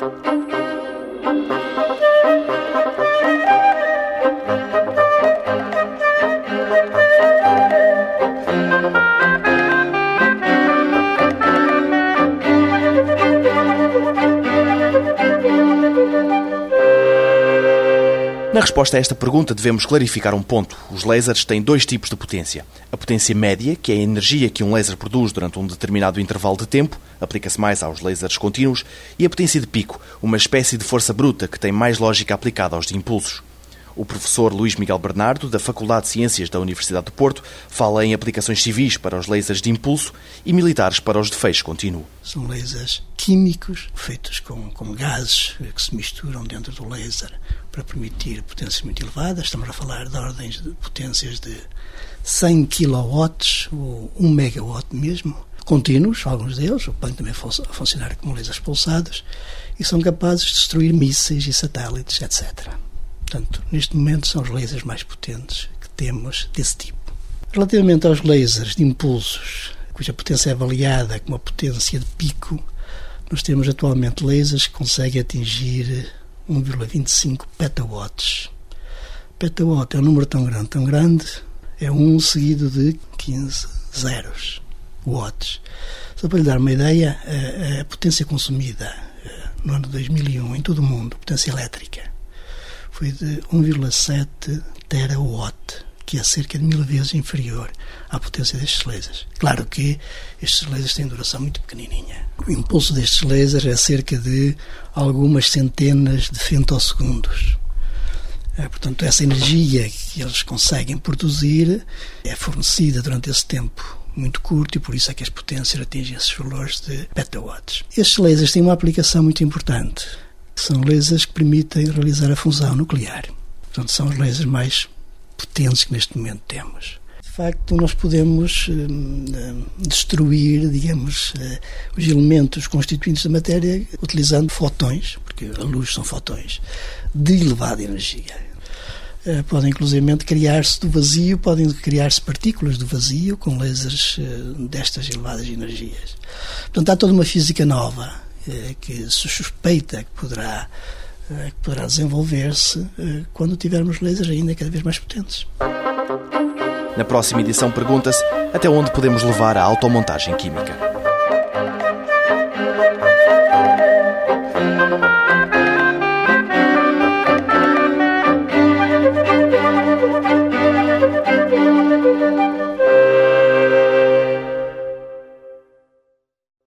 Thank you. Na resposta a esta pergunta, devemos clarificar um ponto. Os lasers têm dois tipos de potência. A potência média, que é a energia que um laser produz durante um determinado intervalo de tempo, aplica-se mais aos lasers contínuos, e a potência de pico, uma espécie de força bruta que tem mais lógica aplicada aos de impulsos. O professor Luís Miguel Bernardo, da Faculdade de Ciências da Universidade do Porto, fala em aplicações civis para os lasers de impulso e militares para os de feixe contínuo. São lasers químicos feitos com, com gases que se misturam dentro do laser para permitir potências muito elevadas. Estamos a falar de ordens de potências de 100 kW ou 1 MW mesmo, contínuos, alguns deles, podem também funcionar como lasers pulsados, e são capazes de destruir mísseis e satélites, etc. Portanto, neste momento são os lasers mais potentes que temos desse tipo. Relativamente aos lasers de impulsos, cuja potência é avaliada como a potência de pico, nós temos atualmente lasers que conseguem atingir 1,25 petawatts. Petawatt é um número tão grande, tão grande, é um seguido de 15 zeros, watts. Só para lhe dar uma ideia, a, a potência consumida eh, no ano 2001 em todo o mundo, potência elétrica, foi de 1,7 terawatt, que é cerca de mil vezes inferior à potência destes lasers. Claro que estes lasers têm duração muito pequenininha. O impulso destes lasers é cerca de algumas centenas de femtosegundos. É, portanto, essa energia que eles conseguem produzir é fornecida durante esse tempo muito curto e por isso é que as potências atingem esses valores de petawatts. Estes lasers têm uma aplicação muito importante são lasers que permitem realizar a fusão nuclear. Portanto, são os lasers mais potentes que neste momento temos. De facto, nós podemos uh, destruir, digamos, uh, os elementos constituintes da matéria utilizando fotões, porque a luz são fotões, de elevada energia. Uh, podem, inclusive, criar-se do vazio, podem criar-se partículas do vazio com lasers destas elevadas energias. Portanto, há toda uma física nova eh, eh, que se suspeita que poderá, eh, que poderá desenvolver-se eh, quando tivermos lasers ainda cada vez mais potentes. Na próxima edição pergunta-se até onde podemos levar a automontagem química.